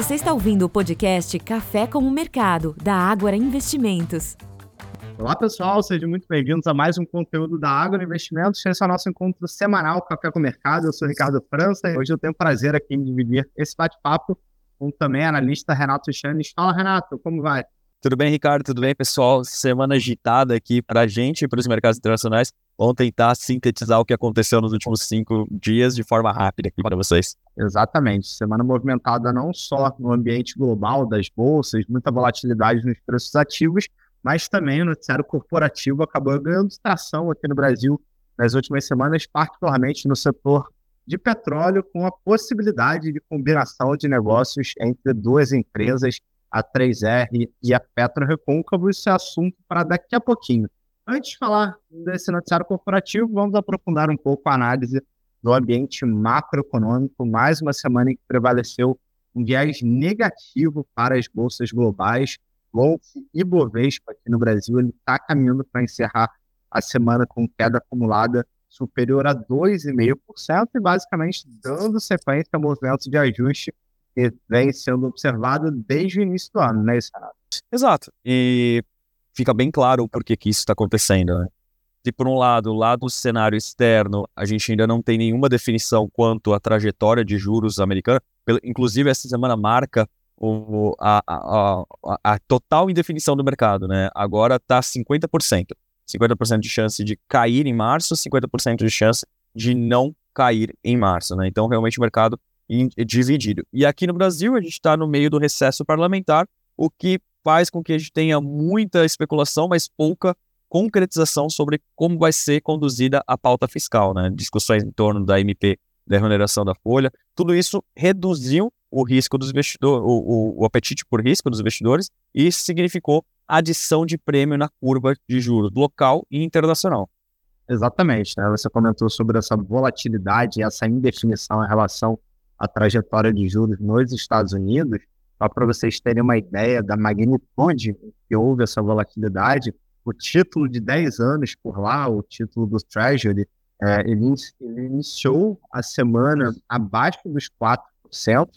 Você está ouvindo o podcast Café com o Mercado, da Ágora Investimentos. Olá, pessoal, sejam muito bem-vindos a mais um conteúdo da Ágora Investimentos. Esse é o nosso encontro semanal Café com o Mercado. Eu sou Ricardo França e hoje eu tenho o prazer aqui em dividir esse bate-papo com também analista Renato Chanes. Fala, Renato, como vai? Tudo bem, Ricardo? Tudo bem, pessoal? Semana agitada aqui para a gente e para os mercados internacionais. Vamos tentar sintetizar o que aconteceu nos últimos cinco dias de forma rápida aqui para vocês. Exatamente. Semana movimentada não só no ambiente global das bolsas, muita volatilidade nos preços ativos, mas também o noticiário corporativo acabou ganhando tração aqui no Brasil nas últimas semanas, particularmente no setor de petróleo, com a possibilidade de combinação de negócios entre duas empresas a 3R e a Petro Recôncavo. Isso é assunto para daqui a pouquinho. Antes de falar desse noticiário corporativo, vamos aprofundar um pouco a análise do ambiente macroeconômico. Mais uma semana em que prevaleceu um viés negativo para as bolsas globais. Golf e Bovespa aqui no Brasil, ele está caminhando para encerrar a semana com queda acumulada superior a 2,5% e basicamente dando sequência a movimentos de ajuste que vem sendo observado desde o início do ano, né, Renato? Exato. E fica bem claro o porquê que isso está acontecendo, né? Se por um lado, lá do cenário externo, a gente ainda não tem nenhuma definição quanto à trajetória de juros americana, inclusive essa semana marca o, a, a, a, a, total indefinição do mercado, né? Agora está 50%. 50% de chance de cair em março, 50% de chance de não cair em março, né? Então, realmente, o mercado dividido. E aqui no Brasil, a gente está no meio do recesso parlamentar, o que faz com que a gente tenha muita especulação, mas pouca concretização sobre como vai ser conduzida a pauta fiscal, né? Discussões em torno da MP, da remuneração da folha. Tudo isso reduziu o risco dos investidores, o, o, o apetite por risco dos investidores, e isso significou adição de prêmio na curva de juros local e internacional. Exatamente, né? Você comentou sobre essa volatilidade, essa indefinição em relação a trajetória de juros nos Estados Unidos, só para vocês terem uma ideia da magnitude que houve essa volatilidade, o título de 10 anos por lá, o título do Treasury, é, ele, ele, iniciou a semana abaixo dos 4%,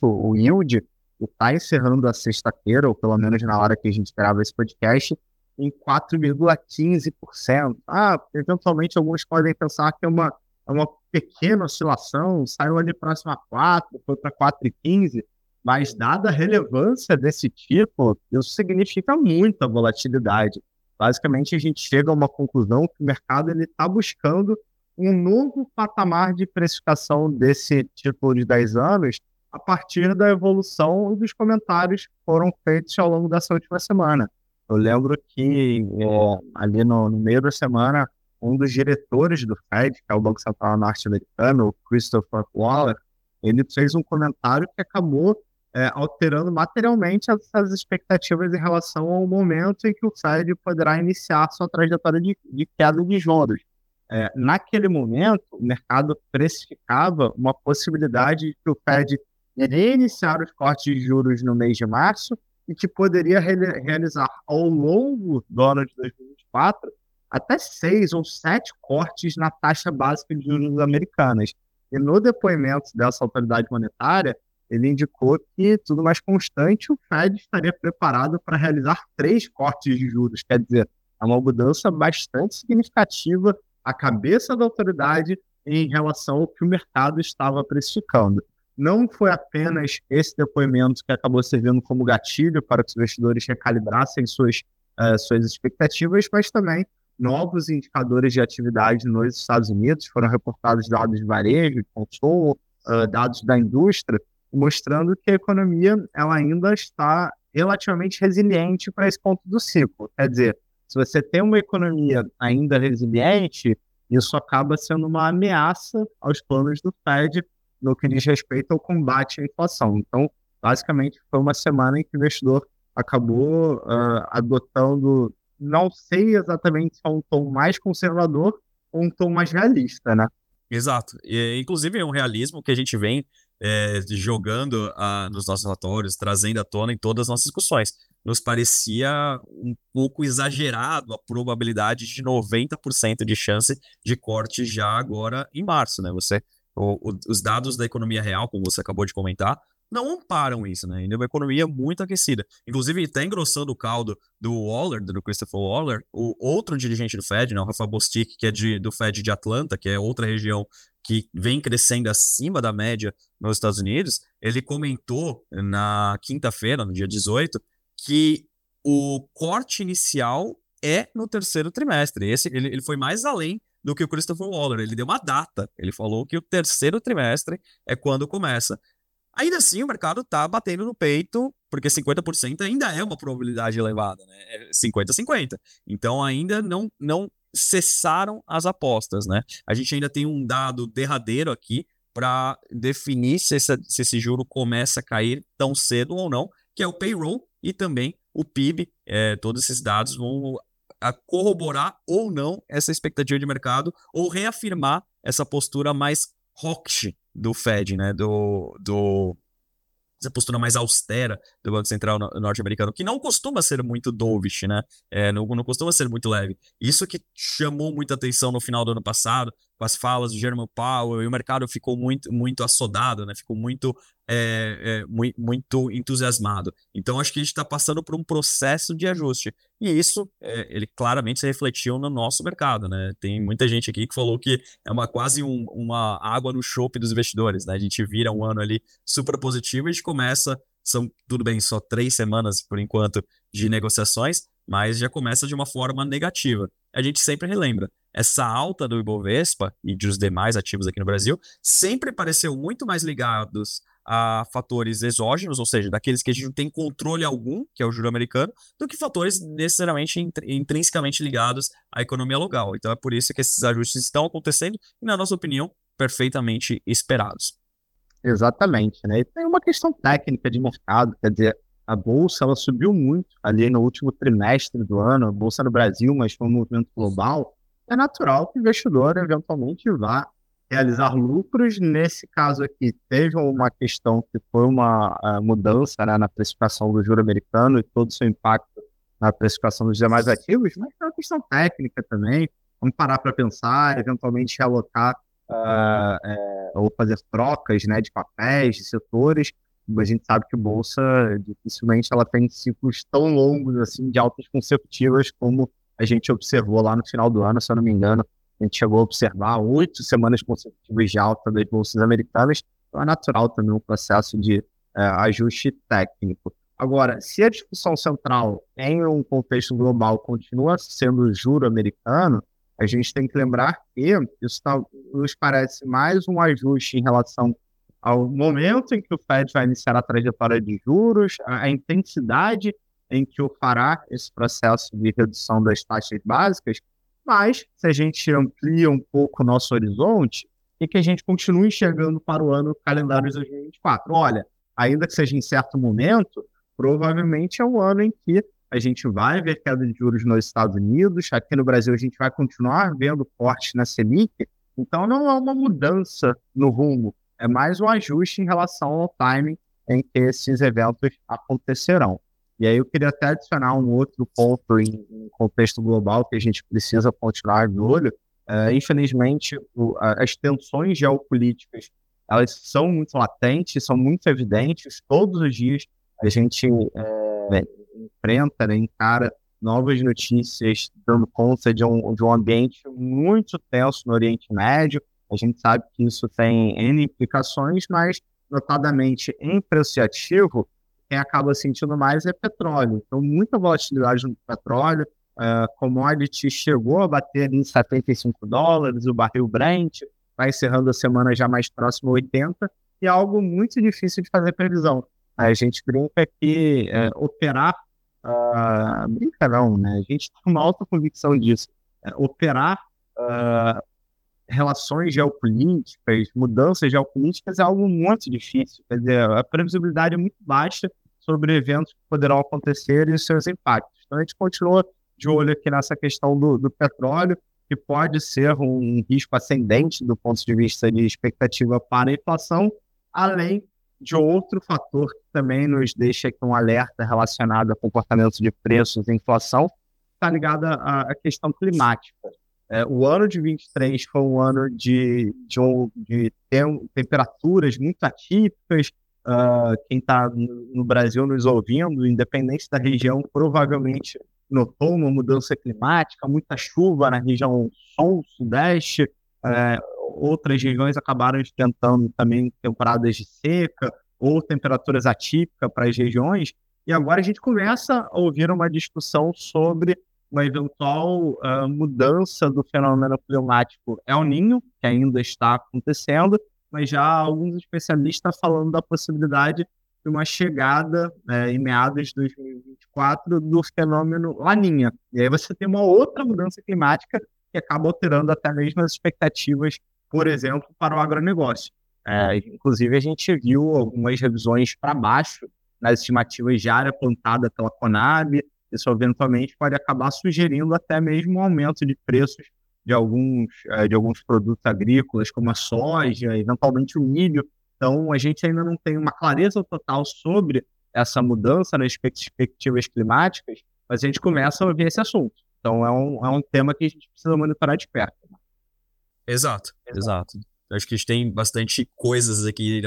o yield está encerrando a sexta-feira, ou pelo menos na hora que a gente grava esse podcast, em 4,15%. Ah, eventualmente alguns podem pensar que é uma uma pequena oscilação, saiu ali próximo a 4, foi para 4,15, mas dada a relevância desse tipo, isso significa muita volatilidade. Basicamente, a gente chega a uma conclusão que o mercado está buscando um novo patamar de precificação desse título de 10 anos a partir da evolução dos comentários que foram feitos ao longo dessa última semana. Eu lembro que é, ali no, no meio da semana um dos diretores do Fed, que é o Banco Central norte-americano, Christopher Waller, ele fez um comentário que acabou é, alterando materialmente essas expectativas em relação ao momento em que o Fed poderá iniciar sua trajetória de, de queda de juros. É, naquele momento, o mercado precificava uma possibilidade de que o Fed iria iniciar os cortes de juros no mês de março e que poderia re realizar ao longo do ano de 2024 até seis ou sete cortes na taxa básica de juros americanas. E no depoimento dessa autoridade monetária, ele indicou que, tudo mais constante, o Fed estaria preparado para realizar três cortes de juros. Quer dizer, é uma mudança bastante significativa à cabeça da autoridade em relação ao que o mercado estava precificando. Não foi apenas esse depoimento que acabou servindo como gatilho para que os investidores recalibrassem suas, uh, suas expectativas, mas também novos indicadores de atividade nos Estados Unidos, foram reportados dados de varejo, de consumo, uh, dados da indústria, mostrando que a economia ela ainda está relativamente resiliente para esse ponto do ciclo. Quer dizer, se você tem uma economia ainda resiliente, isso acaba sendo uma ameaça aos planos do Fed no que diz respeito ao combate à inflação. Então, basicamente, foi uma semana em que o investidor acabou uh, adotando não sei exatamente se é um tom mais conservador ou um tom mais realista, né? Exato. E, inclusive é um realismo que a gente vem é, jogando a, nos nossos relatórios, trazendo à tona em todas as nossas discussões. Nos parecia um pouco exagerado a probabilidade de 90% de chance de corte já agora em março, né? Você, o, o, os dados da economia real, como você acabou de comentar, não amparam isso, né? Ainda é uma economia muito aquecida. Inclusive, está engrossando o caldo do Waller, do Christopher Waller, o outro dirigente do Fed, né, o Rafa Bostic, que é de, do Fed de Atlanta, que é outra região que vem crescendo acima da média nos Estados Unidos, ele comentou na quinta-feira, no dia 18, que o corte inicial é no terceiro trimestre. Esse, ele, ele foi mais além do que o Christopher Waller. Ele deu uma data. Ele falou que o terceiro trimestre é quando começa. Ainda assim, o mercado está batendo no peito, porque 50% ainda é uma probabilidade elevada, né? É 50-50. Então, ainda não, não cessaram as apostas, né? A gente ainda tem um dado derradeiro aqui para definir se, essa, se esse juro começa a cair tão cedo ou não, que é o payroll e também o PIB. É, todos esses dados vão corroborar ou não essa expectativa de mercado ou reafirmar essa postura mais hawkish do Fed, né? Do, do essa postura mais austera do Banco Central norte-americano, que não costuma ser muito dovish, né? É, não, não costuma ser muito leve. Isso que chamou muita atenção no final do ano passado, com as falas do Jerome Powell, e o mercado ficou muito, muito assodado, né? Ficou muito, é, é, muito, entusiasmado. Então, acho que a gente está passando por um processo de ajuste. E isso, é, ele claramente se refletiu no nosso mercado, né? Tem muita gente aqui que falou que é uma quase um, uma água no chope dos investidores, né? A gente vira um ano ali super positivo e a gente começa, são, tudo bem, só três semanas por enquanto de negociações, mas já começa de uma forma negativa. A gente sempre relembra, essa alta do Ibovespa e dos demais ativos aqui no Brasil sempre pareceu muito mais ligados a fatores exógenos, ou seja, daqueles que a gente não tem controle algum, que é o juro americano, do que fatores necessariamente intrinsecamente ligados à economia local. Então é por isso que esses ajustes estão acontecendo e, na nossa opinião, perfeitamente esperados. Exatamente, né? E tem uma questão técnica de mercado, quer dizer, a bolsa ela subiu muito ali no último trimestre do ano, a bolsa no Brasil, mas foi um movimento global. É natural que o investidor eventualmente vá realizar lucros. Nesse caso aqui, teve uma questão que foi uma uh, mudança né, na precificação do juro americano e todo o seu impacto na precificação dos demais ativos, mas é uma questão técnica também. Vamos parar para pensar, eventualmente realocar uh, é, ou fazer trocas né, de papéis, de setores a gente sabe que bolsa dificilmente ela tem ciclos tão longos assim de altas consecutivas como a gente observou lá no final do ano, se eu não me engano, a gente chegou a observar oito semanas consecutivas de alta das bolsas americanas, então é natural também um processo de é, ajuste técnico. Agora, se a discussão central em um contexto global continua sendo o juro americano, a gente tem que lembrar que isso tá, nos parece mais um ajuste em relação ao momento em que o Fed vai iniciar a trajetória de juros, a, a intensidade em que o fará esse processo de redução das taxas básicas, mas se a gente amplia um pouco o nosso horizonte, e que a gente continue enxergando para o ano calendário de 2024. Olha, ainda que seja em certo momento, provavelmente é um ano em que a gente vai ver queda de juros nos Estados Unidos, aqui no Brasil a gente vai continuar vendo corte na Selic, então não é uma mudança no rumo, é mais um ajuste em relação ao timing em que esses eventos acontecerão. E aí eu queria até adicionar um outro ponto em, em contexto global que a gente precisa continuar de olho. É, infelizmente, o, as tensões geopolíticas elas são muito latentes, são muito evidentes. Todos os dias a gente é, enfrenta, né, encara novas notícias dando conta de um, de um ambiente muito tenso no Oriente Médio, a gente sabe que isso tem N implicações, mas, notadamente, em preço ativo, quem acaba sentindo mais é petróleo. Então, muita volatilidade no petróleo. Uh, commodity chegou a bater em 75 dólares, o barril Brent vai encerrando a semana já mais próximo a 80, e é algo muito difícil de fazer previsão. A gente brinca que é, operar, uh, brinca não, né? A gente tem uma alta convicção disso. É, operar uh, relações geopolíticas, mudanças geopolíticas é algo muito difícil. Quer dizer, a previsibilidade é muito baixa sobre eventos que poderão acontecer e seus impactos. Então, a gente continua de olho aqui nessa questão do, do petróleo, que pode ser um risco ascendente do ponto de vista de expectativa para a inflação, além de outro fator que também nos deixa aqui um alerta relacionado ao comportamento de preços e inflação, está ligado à questão climática. É, o ano de 23 foi um ano de, de, de temperaturas muito atípicas, uh, quem está no Brasil nos ouvindo, independente da região, provavelmente notou uma mudança climática, muita chuva na região sul, sudeste, uh, outras regiões acabaram enfrentando também temporadas de seca ou temperaturas atípicas para as regiões, e agora a gente começa a ouvir uma discussão sobre uma eventual uh, mudança do fenômeno climático El Ninho, que ainda está acontecendo, mas já alguns especialistas falando da possibilidade de uma chegada é, em meados de 2024 do fenômeno Laninha. E aí você tem uma outra mudança climática que acaba alterando até mesmo as expectativas, por exemplo, para o agronegócio. É, inclusive, a gente viu algumas revisões para baixo nas estimativas de área plantada pela Conab. Isso, eventualmente, pode acabar sugerindo até mesmo um aumento de preços de alguns, é, de alguns produtos agrícolas, como a soja, eventualmente o milho. Então, a gente ainda não tem uma clareza total sobre essa mudança nas perspectivas climáticas, mas a gente começa a ver esse assunto. Então, é um, é um tema que a gente precisa monitorar de perto. Exato, exato. Acho que a gente tem bastante coisas aqui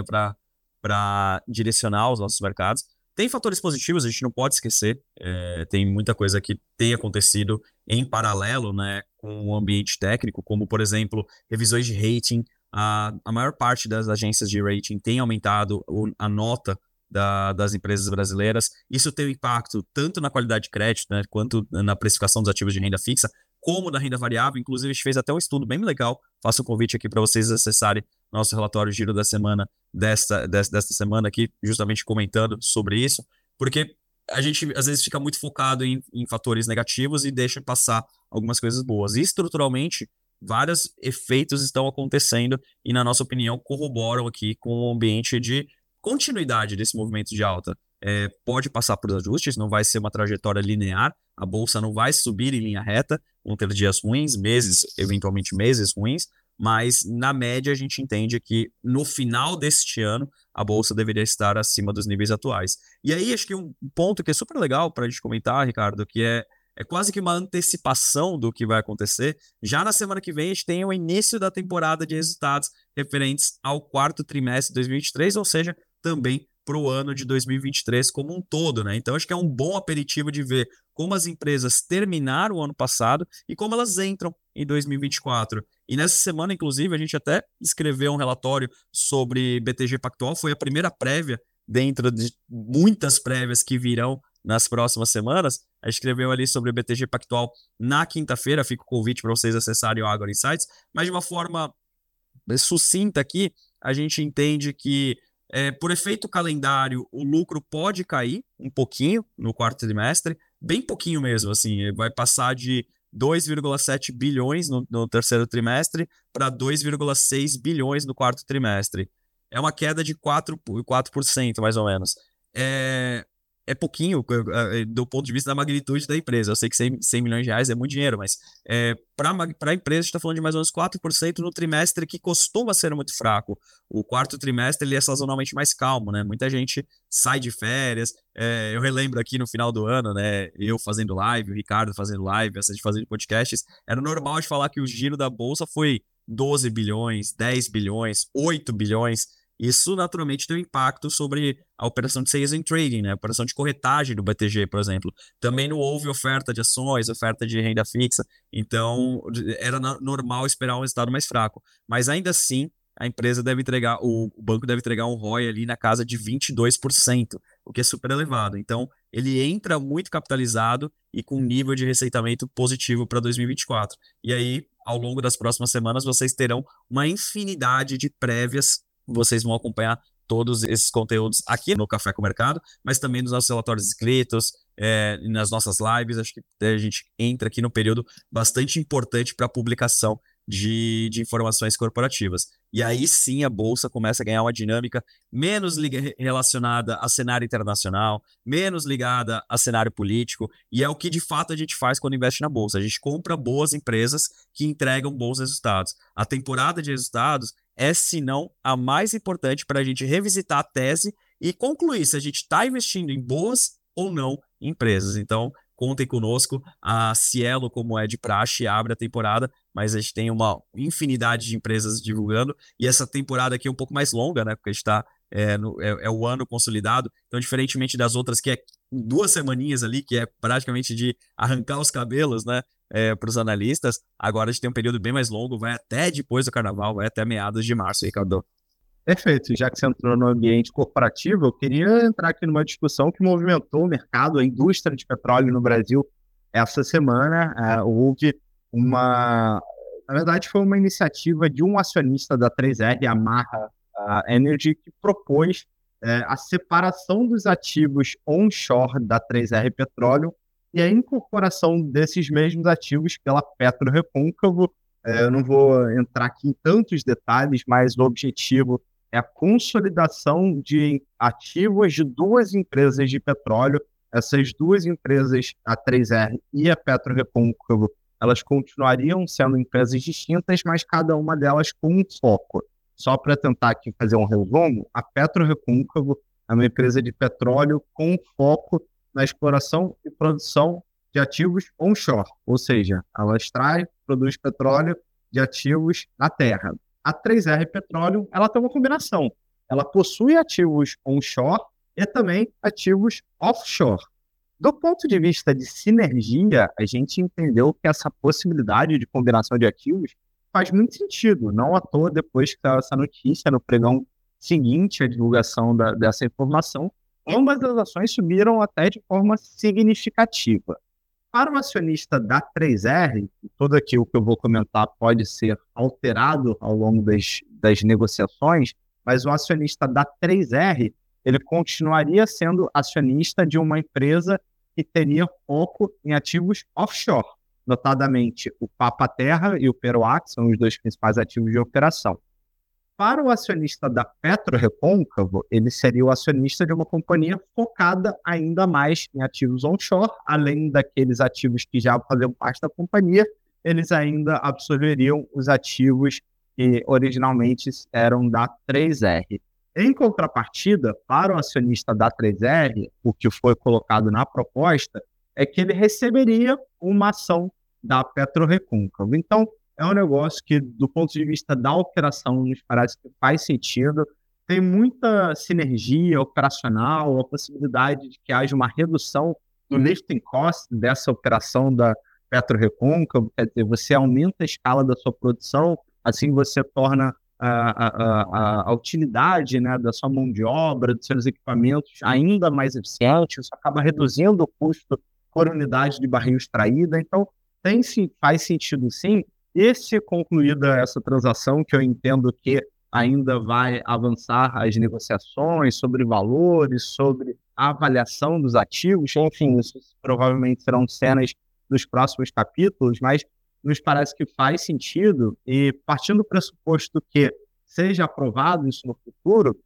para direcionar os nossos mercados. Tem fatores positivos, a gente não pode esquecer. É, tem muita coisa que tem acontecido em paralelo né, com o ambiente técnico, como, por exemplo, revisões de rating. A, a maior parte das agências de rating tem aumentado a nota da, das empresas brasileiras. Isso tem um impacto tanto na qualidade de crédito, né, quanto na precificação dos ativos de renda fixa, como da renda variável. Inclusive, a gente fez até um estudo bem legal. Faço um convite aqui para vocês acessarem nosso relatório Giro da Semana desta, desta, desta semana aqui, justamente comentando sobre isso, porque a gente às vezes fica muito focado em, em fatores negativos e deixa passar algumas coisas boas. E estruturalmente, vários efeitos estão acontecendo e, na nossa opinião, corroboram aqui com o ambiente de continuidade desse movimento de alta. É, pode passar por ajustes, não vai ser uma trajetória linear, a bolsa não vai subir em linha reta, vão ter dias ruins, meses, eventualmente meses ruins, mas na média a gente entende que no final deste ano a bolsa deveria estar acima dos níveis atuais. E aí acho que um ponto que é super legal para a gente comentar, Ricardo, que é, é quase que uma antecipação do que vai acontecer. Já na semana que vem a gente tem o início da temporada de resultados referentes ao quarto trimestre de 2023, ou seja, também para o ano de 2023 como um todo, né? Então acho que é um bom aperitivo de ver como as empresas terminaram o ano passado e como elas entram em 2024. E nessa semana, inclusive, a gente até escreveu um relatório sobre BTG Pactual, foi a primeira prévia dentro de muitas prévias que virão nas próximas semanas. A gente escreveu ali sobre BTG Pactual na quinta-feira, fica o convite para vocês acessarem o Agora Insights, mas de uma forma sucinta aqui, a gente entende que é, por efeito calendário, o lucro pode cair um pouquinho no quarto trimestre, bem pouquinho mesmo, assim, vai passar de 2,7 bilhões no, no, terceiro trimestre para 2,6 bilhões no quarto trimestre. É uma queda de 4%, 4% mais ou menos. É, é pouquinho é, do ponto de vista da magnitude da empresa. Eu sei que 100, 100 milhões de reais é muito dinheiro, mas é, para a empresa, a gente está falando de mais ou menos 4% no trimestre que costuma ser muito fraco. O quarto trimestre ele é sazonalmente mais calmo, né? Muita gente sai de férias. É, eu relembro aqui no final do ano, né? Eu fazendo live, o Ricardo fazendo live, essa de fazendo podcasts. Era normal de falar que o giro da bolsa foi 12 bilhões, 10 bilhões, 8 bilhões. Isso naturalmente tem um impacto sobre a operação de sales and trading, né? A operação de corretagem do BTG, por exemplo. Também não houve oferta de ações, oferta de renda fixa, então era normal esperar um resultado mais fraco. Mas ainda assim, a empresa deve entregar, o, banco deve entregar um ROI ali na casa de 22%, o que é super elevado. Então, ele entra muito capitalizado e com nível de receitamento positivo para 2024. E aí, ao longo das próximas semanas, vocês terão uma infinidade de prévias vocês vão acompanhar todos esses conteúdos aqui no Café com o Mercado, mas também nos nossos relatórios escritos, é, nas nossas lives. Acho que a gente entra aqui no período bastante importante para a publicação de, de, informações corporativas. E aí sim a bolsa começa a ganhar uma dinâmica menos relacionada a cenário internacional, menos ligada a cenário político, e é o que de fato a gente faz quando investe na bolsa. A gente compra boas empresas que entregam bons resultados. A temporada de resultados é, se não, a mais importante para a gente revisitar a tese e concluir se a gente está investindo em boas ou não empresas. Então, contem conosco. A Cielo, como é de praxe, abre a temporada, mas a gente tem uma infinidade de empresas divulgando. E essa temporada aqui é um pouco mais longa, né? Porque a gente está é, é, é, o ano consolidado. Então, diferentemente das outras, que é duas semaninhas ali, que é praticamente de arrancar os cabelos, né? É, para os analistas, agora a gente tem um período bem mais longo, vai até depois do carnaval, vai até meados de março, Ricardo. Perfeito. Já que você entrou no ambiente corporativo, eu queria entrar aqui numa discussão que movimentou o mercado, a indústria de petróleo no Brasil. Essa semana uh, houve uma. Na verdade, foi uma iniciativa de um acionista da 3R, a Marra Energy, que propôs uh, a separação dos ativos onshore da 3R Petróleo e a incorporação desses mesmos ativos pela Petro Recôncavo. eu não vou entrar aqui em tantos detalhes, mas o objetivo é a consolidação de ativos de duas empresas de petróleo. Essas duas empresas, a 3R e a Petro Recôncavo, elas continuariam sendo empresas distintas, mas cada uma delas com um foco. Só para tentar aqui fazer um resumo, a Petro Recôncavo é uma empresa de petróleo com foco na exploração e produção de ativos onshore, ou seja, ela extrai, produz petróleo de ativos na terra a 3R Petróleo ela tem uma combinação. Ela possui ativos onshore e também ativos offshore. Do ponto de vista de sinergia, a gente entendeu que essa possibilidade de combinação de ativos faz muito sentido. Não à toa, depois que saiu essa notícia, no pregão seguinte à divulgação da, dessa informação, ambas as ações subiram até de forma significativa. Para o acionista da 3R, tudo aquilo que eu vou comentar pode ser alterado ao longo das, das negociações, mas o acionista da 3R, ele continuaria sendo acionista de uma empresa que teria foco em ativos offshore, notadamente o Papa Terra e o Peroac, são os dois principais ativos de operação. Para o acionista da Petro Recôncavo, ele seria o acionista de uma companhia focada ainda mais em ativos onshore, além daqueles ativos que já faziam parte da companhia, eles ainda absorveriam os ativos que originalmente eram da 3R. Em contrapartida, para o acionista da 3R, o que foi colocado na proposta é que ele receberia uma ação da Petro Recôncavo. Então, é um negócio que, do ponto de vista da operação, nos parece que faz sentido. Tem muita sinergia operacional, a possibilidade de que haja uma redução do lifting cost dessa operação da Petro Recôncavo, quer dizer, você aumenta a escala da sua produção, assim você torna a, a, a, a, utilidade né, da sua mão de obra, dos seus equipamentos ainda mais eficiente, isso acaba reduzindo o custo por unidade de barril extraída. Então, tem, faz sentido sim. E se concluída essa transação, que eu entendo que ainda vai avançar as negociações sobre valores, sobre a avaliação dos ativos, enfim, isso provavelmente serão cenas dos próximos capítulos, mas nos parece que faz sentido. E partindo do pressuposto que seja aprovado isso no futuro,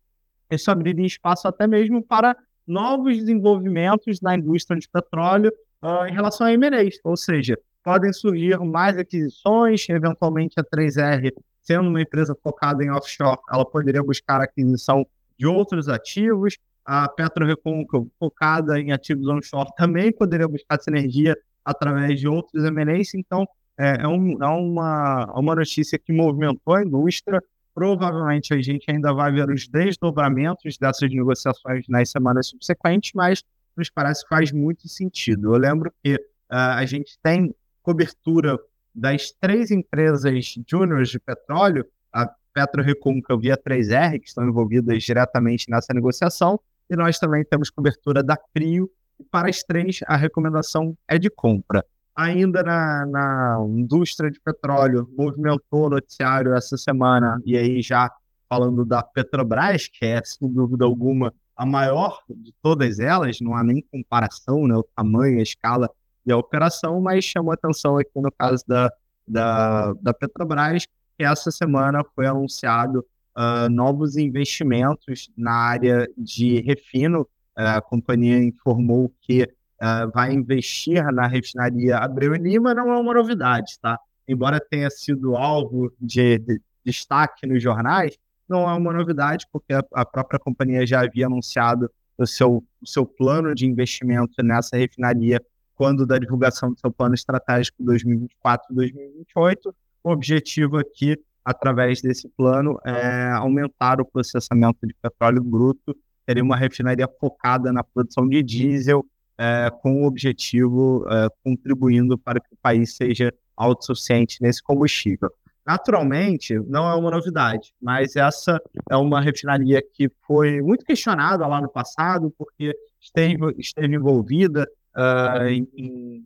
isso abriria espaço até mesmo para novos desenvolvimentos na indústria de petróleo uh, em relação a M&As, ou seja, podem surgir mais aquisições, eventualmente a 3R, sendo uma empresa focada em offshore, ela poderia buscar aquisição de outros ativos, a Petro Recôncavo, focada em ativos onshore, também poderia buscar sinergia através de outros M&As, então é, é, um, é uma, uma notícia que movimentou a indústria, provavelmente a gente ainda vai ver os desdobramentos dessas negociações nas semanas subsequentes, mas nos parece que faz muito sentido. Eu lembro que uh, a gente tem cobertura das três empresas júniores de petróleo, a Petro Recôncavo e a 3R, que estão envolvidas diretamente nessa negociação, e nós também temos cobertura da Frio, e para as três a recomendação é de compra. Ainda na, na indústria de petróleo, movimentou o noticiário essa semana, e aí já falando da Petrobras, que é, sem dúvida alguma, a maior de todas elas, não há nem comparação, né, o tamanho, a escala e a operação, mas chamou atenção aqui no caso da, da, da Petrobras, que essa semana foi anunciado uh, novos investimentos na área de refino. A companhia informou que uh, vai investir na refinaria Abreu e Lima, não é uma novidade, tá? Embora tenha sido alvo de, de destaque nos jornais, não é uma novidade, porque a, a própria companhia já havia anunciado o seu, o seu plano de investimento nessa refinaria quando da divulgação do seu plano estratégico 2024-2028. O objetivo aqui através desse plano, é, aumentar o processamento de petróleo bruto, teria uma refinaria focada na produção de diesel, é, com o objetivo é, contribuindo para que o país seja autossuficiente nesse combustível. Naturalmente, não é uma novidade, mas essa é uma refinaria que foi muito questionada lá no passado, porque esteve, esteve envolvida uh, em,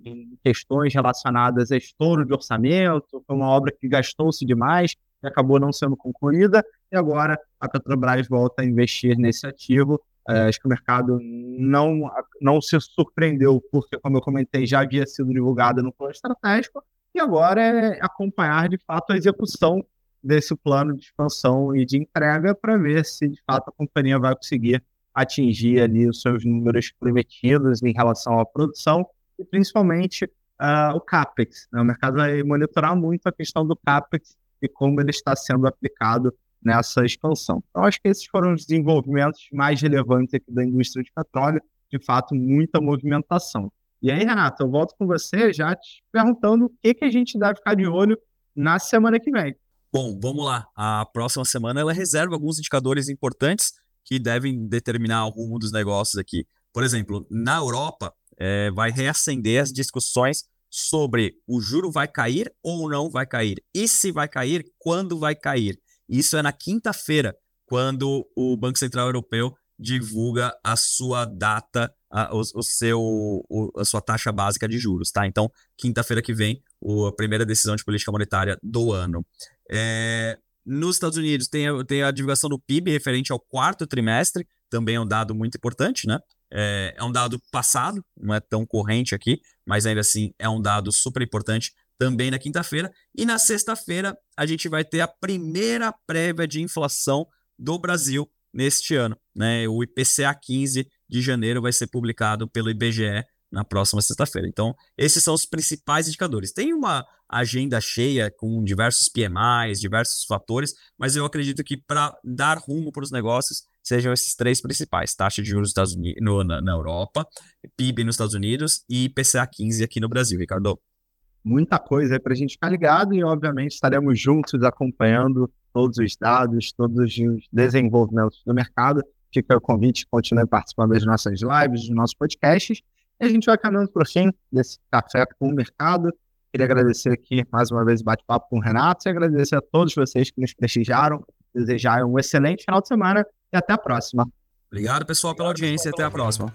em, questões relacionadas a estouro de orçamento, foi uma obra que gastou-se demais e acabou não sendo concluída, e agora a Petrobras volta a investir nesse ativo. Uh, acho que o mercado não, não se surpreendeu, porque, como eu comentei, já havia sido divulgada no plano estratégico, e agora é acompanhar de fato a execução desse plano de expansão e de entrega para ver se de fato a companhia vai conseguir atingir ali os seus números prometidos em relação à produção e principalmente uh, o CAPEX. Né? O mercado vai monitorar muito a questão do CAPEX e como ele está sendo aplicado nessa expansão. Então, acho que esses foram os desenvolvimentos mais relevantes aqui da indústria de petróleo, de fato, muita movimentação. E aí, Renato, eu volto com você já te perguntando o que, que a gente deve ficar de olho na semana que vem. Bom, vamos lá. A próxima semana ela reserva alguns indicadores importantes que devem determinar o rumo dos negócios aqui. Por exemplo, na Europa, é, vai reacender as discussões sobre o juro vai cair ou não vai cair. E se vai cair, quando vai cair. Isso é na quinta-feira, quando o Banco Central Europeu divulga a sua data, a, o, o, seu, o, a sua taxa básica de juros, tá? Então, quinta-feira que vem, o, a primeira decisão de política monetária do ano. É, nos Estados Unidos tem a, tem a divulgação do PIB referente ao quarto trimestre, também é um dado muito importante, né? É, é, um dado passado, não é tão corrente aqui, mas ainda assim é um dado super importante também na quinta-feira. E na sexta-feira a gente vai ter a primeira prévia de inflação do Brasil neste ano. Né? O IPCA 15 de janeiro vai ser publicado pelo IBGE na próxima sexta-feira. Então, esses são os principais indicadores. Tem uma agenda cheia com diversos PMIs, diversos fatores, mas eu acredito que para dar rumo para os negócios sejam esses três principais: taxa de juros Estados Unidos, no, na, na, Europa, PIB nos Estados Unidos e IPCA 15 aqui no Brasil, Ricardo. Muita coisa para a gente ficar ligado e, obviamente, estaremos juntos acompanhando todos os dados, todos os desenvolvimentos do mercado. Fica o convite, continue participando das nossas lives, dos nossos podcasts. E a gente vai caminhando para o fim desse café com o mercado. Queria agradecer aqui mais uma vez o bate-papo com o Renato e agradecer a todos vocês que nos prestigiaram. Desejar um excelente final de semana e até a próxima. Obrigado, pessoal, pela audiência e até a próxima.